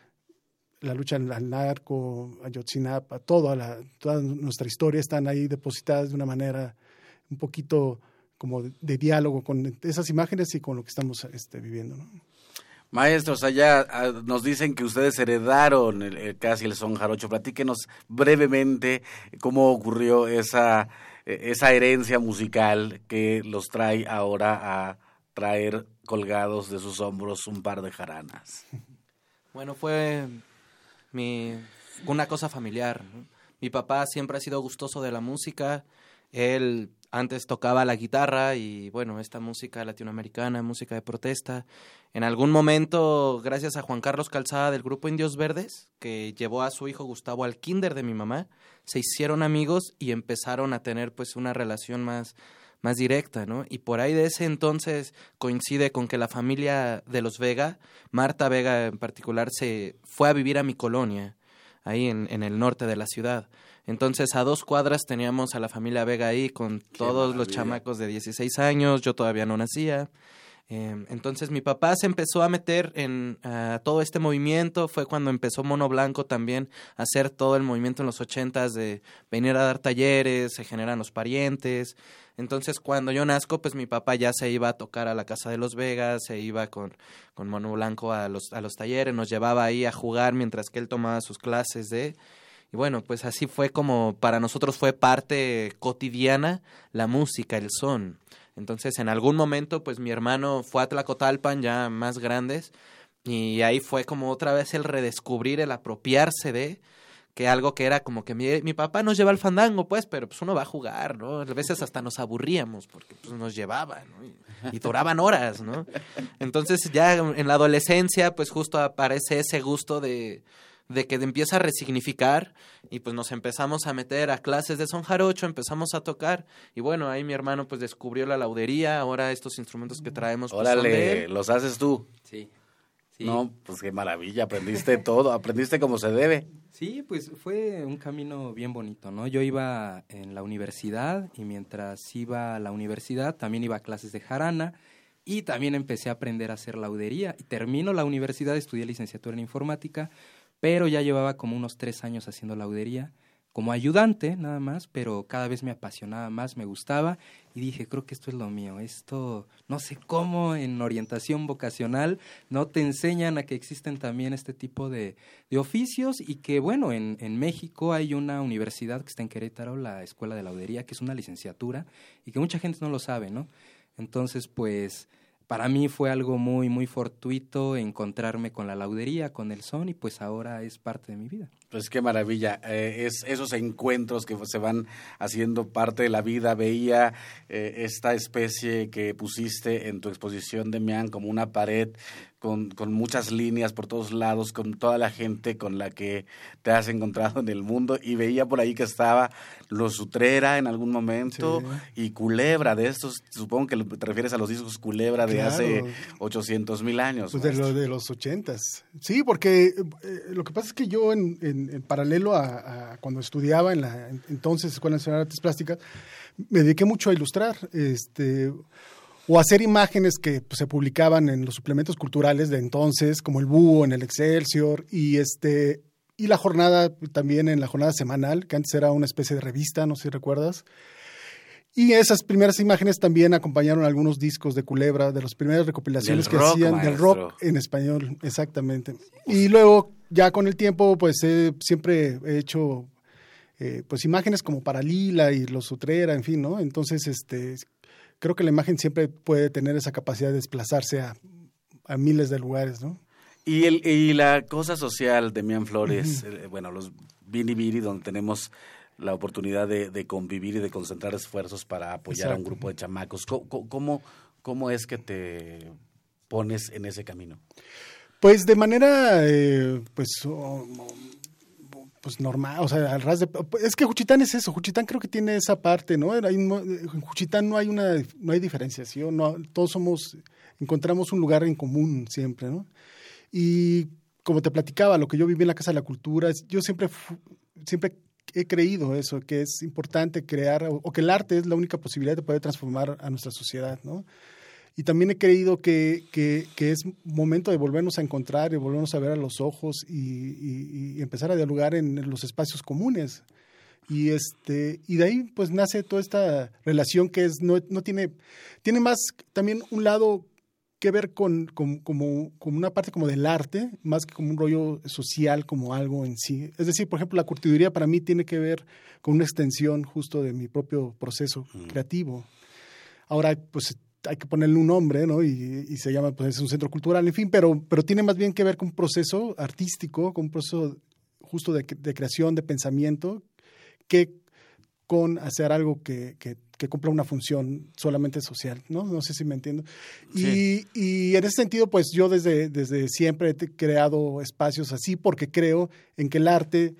la lucha al al narco, Ayotzinapa, toda, la, toda nuestra historia están ahí depositadas de una manera un poquito como de, de diálogo con esas imágenes y con lo que estamos este, viviendo. ¿no? Maestros, allá ah, nos dicen que ustedes heredaron el- el- casi el son jarocho. Platíquenos brevemente cómo ocurrió esa, eh, esa herencia musical que los trae ahora a traer colgados de sus hombros un par de jaranas. Bueno, fue mi, una cosa familiar. Mi papá siempre ha sido gustoso de la música. Él antes tocaba la guitarra y bueno, esta música latinoamericana, música de protesta. En algún momento, gracias a Juan Carlos Calzada del grupo Indios Verdes, que llevó a su hijo Gustavo al kinder de mi mamá, se hicieron amigos y empezaron a tener pues una relación más más directa, ¿no? Y por ahí de ese entonces coincide con que la familia de los Vega, Marta Vega en particular, se fue a vivir a mi colonia, ahí en, en el norte de la ciudad. Entonces a dos cuadras teníamos a la familia Vega ahí con todos los chamacos de 16 años, yo todavía no nacía. Eh, entonces mi papá se empezó a meter en todo este movimiento, fue cuando empezó Mono Blanco también a hacer todo el movimiento en los ochentas de venir a dar talleres, se generan los parientes. Entonces cuando yo nazco, pues mi papá ya se iba a tocar a la casa de los Vegas, se iba con, con Mono Blanco a los, a los talleres, nos llevaba ahí a jugar mientras que él tomaba sus clases de... Bueno, pues así fue como para nosotros fue parte cotidiana la música, el son. Entonces, en algún momento, pues mi hermano fue a Tlacotalpan, ya más grandes, y ahí fue como otra vez el redescubrir, el apropiarse de que algo que era como que mi, mi papá nos lleva al fandango, pues, pero pues uno va a jugar, ¿no? A veces hasta nos aburríamos porque pues nos llevaba, ¿no? Y, y duraban horas, ¿no? Entonces ya en la adolescencia, pues justo aparece ese gusto de, de que empieza a resignificar y pues nos empezamos a meter a clases de son jarocho, empezamos a tocar y bueno, ahí mi hermano pues descubrió la laudería, ahora estos instrumentos que traemos pues, son de Órale, él. los haces tú. Sí. Sí. No, pues qué maravilla, aprendiste todo, aprendiste como se debe. Sí, pues fue un camino bien bonito, ¿no? Yo iba en la universidad y mientras iba a la universidad también iba a clases de jarana y también empecé a aprender a hacer laudería. Y termino la universidad, estudié licenciatura en informática, pero ya llevaba como unos tres años haciendo laudería como ayudante nada más, pero cada vez me apasionaba más, me gustaba y dije, creo que esto es lo mío, esto, no sé cómo en orientación vocacional no te enseñan a que existen también este tipo de, de oficios y que bueno, en, en México hay una universidad que está en Querétaro, la Escuela de Laudería, que es una licenciatura y que mucha gente no lo sabe, ¿no? Entonces, pues para mí fue algo muy, muy fortuito encontrarme con la laudería, con el son, y pues ahora es parte de mi vida. Pues qué maravilla, eh, es esos encuentros que se van haciendo parte de la vida. Veía eh, esta especie que pusiste en tu exposición de Mian como una pared con, con, muchas líneas por todos lados, con toda la gente con la que te has encontrado en el mundo. Y veía por ahí que estaba Los Utrera en algún momento y Culebra, de estos, supongo que te refieres a los discos Culebra de hace 800 mil años. Pues de, lo, de los ochentas. Sí, porque eh, lo que pasa es que yo en, en, paralelo a, a, cuando estudiaba en la entonces Escuela Nacional de Artes Plásticas, me dediqué mucho a ilustrar. Este, o hacer imágenes que pues, se publicaban en los suplementos culturales de entonces, como el Búho en el Excelsior, y este y la jornada también en la jornada semanal, que antes era una especie de revista, no sé si recuerdas. Y esas primeras imágenes también acompañaron algunos discos de Culebra, de las primeras recopilaciones que hacían del rock en español, exactamente. Y luego, ya con el tiempo, pues eh, siempre he hecho eh, pues imágenes como para Lila y Los Utrera, en fin, ¿no? Entonces, este, creo que la imagen siempre puede tener esa capacidad de desplazarse a, a miles de lugares, ¿no? Y, el, y la cosa social de Mian Flores, uh -huh. eh, bueno, los Bini Biri, donde tenemos la oportunidad de, de, convivir y de concentrar esfuerzos para apoyar Exacto. a un grupo de chamacos. ¿Cómo, ¿Cómo, ¿Cómo, es que te pones en ese camino? Pues de manera, eh, pues, pues normal, o sea, al ras de... Es que Juchitán es eso, Juchitán creo que tiene esa parte, ¿no? En Juchitán no hay una, no hay diferenciación, todos somos, encontramos un lugar en común siempre, ¿no? Y como te platicaba, lo que yo viví en la Casa de la Cultura, yo siempre, siempre he creído eso, que es importante crear, o, o que el arte es la única posibilidad de poder transformar a nuestra sociedad, ¿no? Y también he creído que, que, que, es momento de volvernos a encontrar y volvernos a ver a los ojos y, y, y empezar a dialogar en los espacios comunes. Y, este, y de ahí pues nace toda esta relación que es, no, no tiene, tiene más también un lado que ver con, con, como, como una parte como del arte, más que como un rollo social, como algo en sí. Es decir, por ejemplo, la curtiduría para mí tiene que ver con una extensión justo de mi propio proceso mm. creativo. Ahora, pues hay que ponerle un nombre, ¿no? Y, y, se llama, pues es un centro cultural, en fin, pero, pero tiene más bien que ver con un proceso artístico, con un proceso justo de, de creación, de pensamiento, que con hacer algo que, que, que, cumpla una función solamente social, ¿no? No sé si me entiendo. Sí. Y, y, en ese sentido, pues yo desde, desde siempre he creado espacios así porque creo en que el arte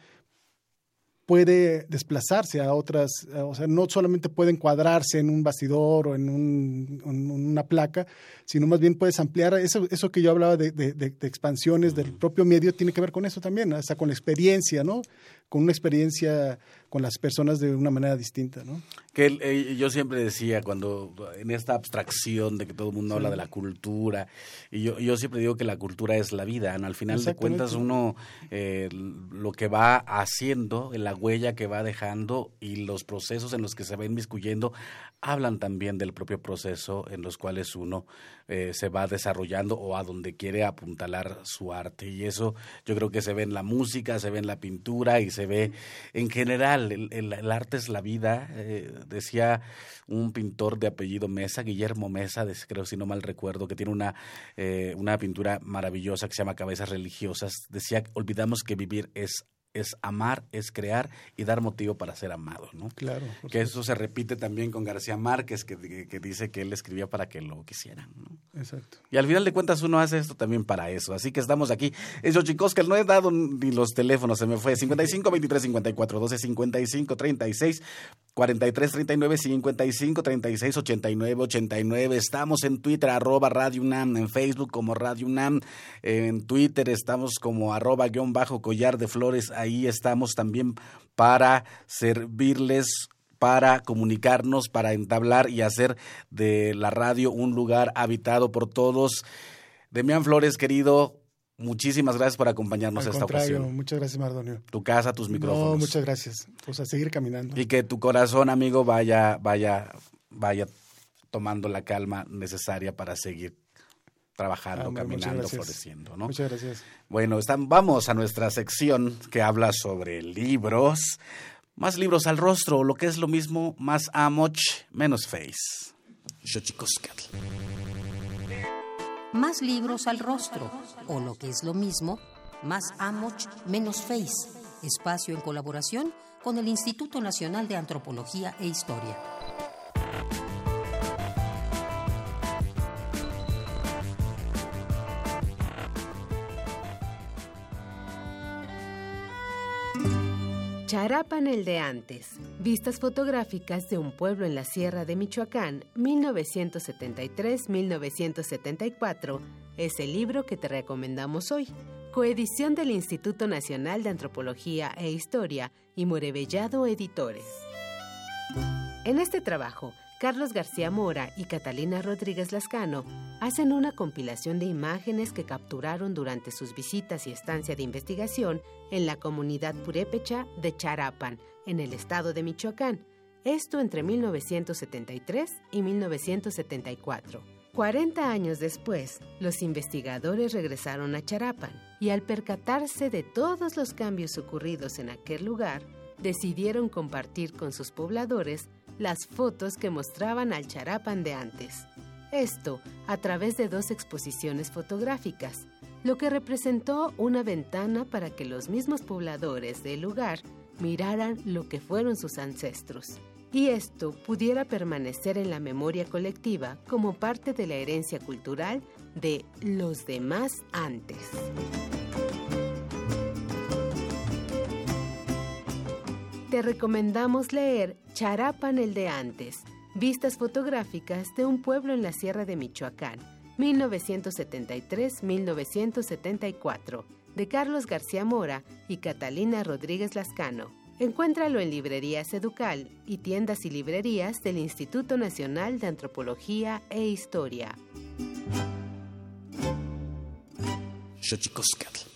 puede desplazarse a otras, o sea, no solamente puede encuadrarse en un bastidor o en, un, una placa, sino más bien puedes ampliar eso, eso que yo hablaba de, de, de expansiones del propio medio, tiene que ver con eso también, hasta con la experiencia, ¿no? Con una experiencia con las personas de una manera distinta, ¿no? Que eh, yo siempre decía cuando en esta abstracción de que todo el mundo sí. habla de la cultura y yo, yo siempre digo que la cultura es la vida, ¿no? al final de cuentas uno eh, lo que va haciendo, la huella que va dejando y los procesos en los que se va inmiscuyendo hablan también del propio proceso en los cuales uno eh, se va desarrollando o a donde quiere apuntalar su arte y eso yo creo que se ve en la música, se ve en la pintura y se ve en general el, el, arte es la vida. Eh, decía un pintor de apellido Mesa, Guillermo Mesa, creo si no mal recuerdo, que tiene una, eh, una pintura maravillosa que se llama Cabezas Religiosas. Decía, olvidamos que vivir es es amar, es crear y dar motivo para ser amado, ¿no? Claro. Que eso se repite también con García Márquez, que, que, que, dice que él escribía para que lo quisieran, ¿no? Exacto. Y al final de cuentas uno hace esto también para eso. Así que estamos aquí. Es que no he dado ni los teléfonos, se me fue. 55 23 54 12 55 36 43 39 55 36 89 89. Estamos en Twitter, arroba Radio UNAM, en Facebook como Radio UNAM, en Twitter estamos como arroba guion bajo collar de flores ahí estamos también para servirles para comunicarnos, para entablar y hacer de la radio un lugar habitado por todos. Demián Flores, querido, muchísimas gracias por acompañarnos Al esta contrario, ocasión. muchas gracias, Mardonio. Tu casa, tus micrófonos. No, muchas gracias. Pues a seguir caminando. Y que tu corazón, amigo, vaya, vaya, vaya tomando la calma necesaria para seguir trabajando, Ah, caminando, floreciendo, ¿no? Muchas gracias. Bueno, están, vamos a nuestra sección que habla sobre libros. Más libros al rostro, lo que es lo mismo, más amoch, menos face. Xochicoscatl. Más libros al rostro, o lo que es lo mismo, más Amoch, menos Face. Espacio en colaboración con el Instituto Nacional de Antropología e Historia. Charapan el de antes. Vistas fotográficas de un pueblo en la Sierra de Michoacán, 1973-1974, es el libro que te recomendamos hoy. Coedición del Instituto Nacional de Antropología e Historia y Morevellado Editores. En este trabajo, Carlos García Mora y Catalina Rodríguez Lascano hacen una compilación de imágenes que capturaron durante sus visitas y estancia de investigación en la comunidad purépecha de Charapan, en el estado de Michoacán, esto entre 1973 y 1974. 40 años después, los investigadores regresaron a Charapan y al percatarse de todos los cambios ocurridos en aquel lugar, decidieron compartir con sus pobladores las fotos que mostraban al Charapan de antes. Esto a través de dos exposiciones fotográficas, lo que representó una ventana para que los mismos pobladores del lugar miraran lo que fueron sus ancestros. Y esto pudiera permanecer en la memoria colectiva como parte de la herencia cultural de los demás antes. Te recomendamos leer Charapan el de antes, vistas fotográficas de un pueblo en la Sierra de Michoacán, 1973-1974, de Carlos García Mora y Catalina Rodríguez Lascano. Encuéntralo en librerías Educal y tiendas y librerías del Instituto Nacional de Antropología e Historia. Xochicoscatl.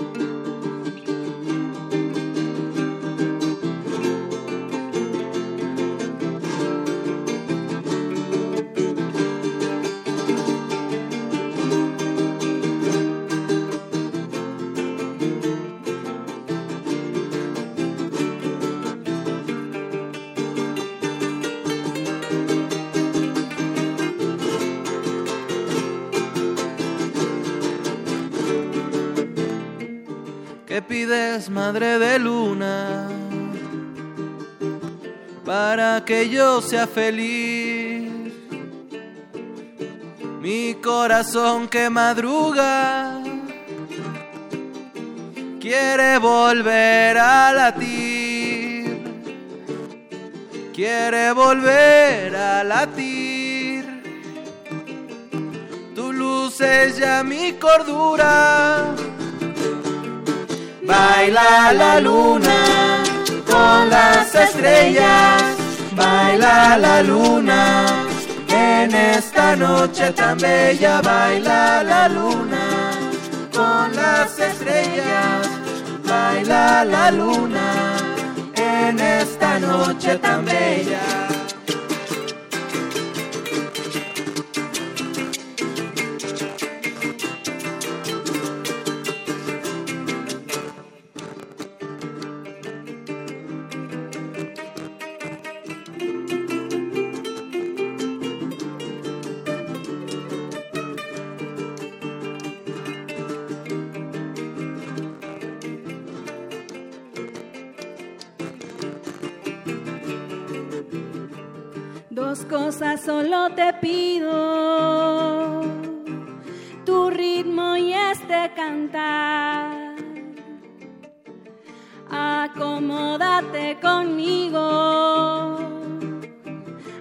¿Qué pides, madre de luna? Para que yo sea feliz. Mi corazón que madruga quiere volver a latir. Quiere volver a latir. Tu luz es ya mi cordura. Baila la luna con las estrellas, baila la luna en esta noche tan bella, baila la luna con las estrellas, baila la luna en esta noche tan bella. Cosas solo te pido, tu ritmo y este cantar. Acomódate conmigo,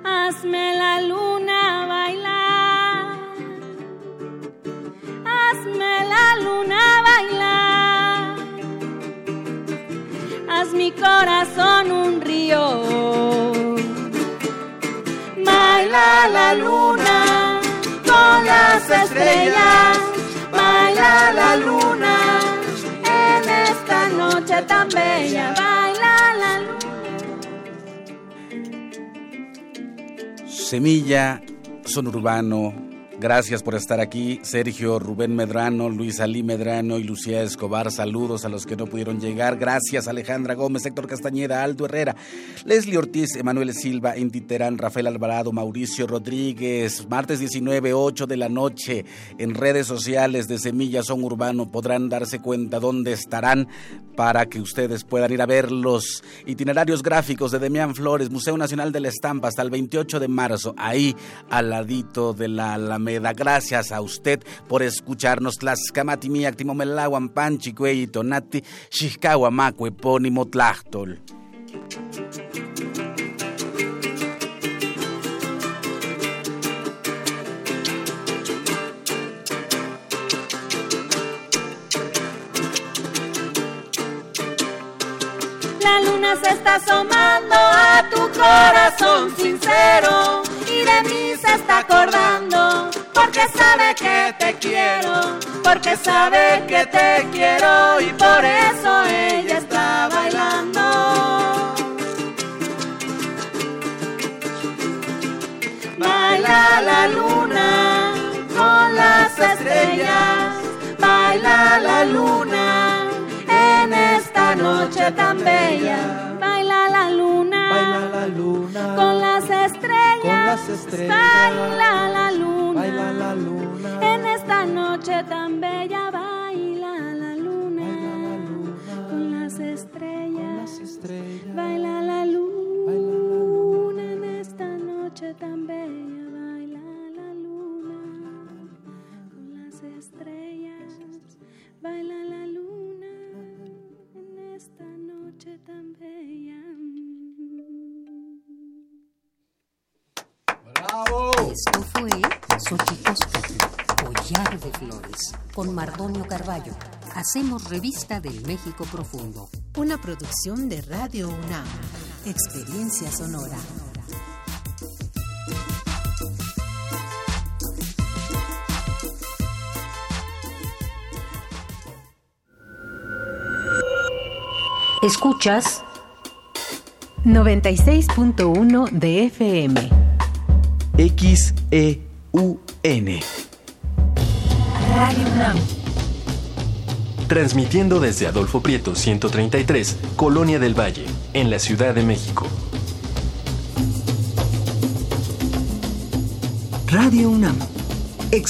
hazme la luna bailar, hazme la luna bailar. mi corazón un río. Baila la luna con las estrellas, baila la luna en esta noche tan bella, baila la luna. Semilla, son urbano, Gracias por estar aquí, Sergio, Rubén Medrano, Luis Ali Medrano y Lucía Escobar. Saludos a los que no pudieron llegar. Gracias, Alejandra Gómez, Héctor Castañeda, Aldo Herrera, Leslie Ortiz, Emanuel Silva, Terán, Rafael Alvarado, Mauricio Rodríguez. Martes 19, 8 de la noche, en redes sociales de Semilla Son Urbano podrán darse cuenta dónde estarán para que ustedes puedan ir a ver los itinerarios gráficos de Demián Flores, Museo Nacional de la Estampa, hasta el 28 de marzo, ahí al ladito de la Alameda da Gracias a usted por escucharnos. Tlaxcamati miak timomelahuan panchi cuelli tonati xihkaua macue pónimo tlachtol. La luna se está asomando a tu corazón sincero y de mí se está acordando porque sabe que te quiero, porque sabe que te quiero y por eso ella está bailando. Baila la luna con las estrellas, baila la luna en esta noche tan bella. Baila la luna, baila la luna con las estrellas, con las estrellas. Baila la luna, baila la luna en esta noche tan bella. Baila la luna, baila la luna con las estrellas, con las estrellas. baila la luna en esta noche tan bella. Baila la luna con las estrellas, baila Esto fue Xochicóscatl, Collar de Flores, con Mardonio Carballo. Hacemos revista del México Profundo. Una producción de Radio UNAM. Experiencia sonora. Escuchas 96.1 de FM. XEUN. Radio UNAM. Transmitiendo desde Adolfo Prieto 133, Colonia del Valle, en la Ciudad de México. Radio UNAM.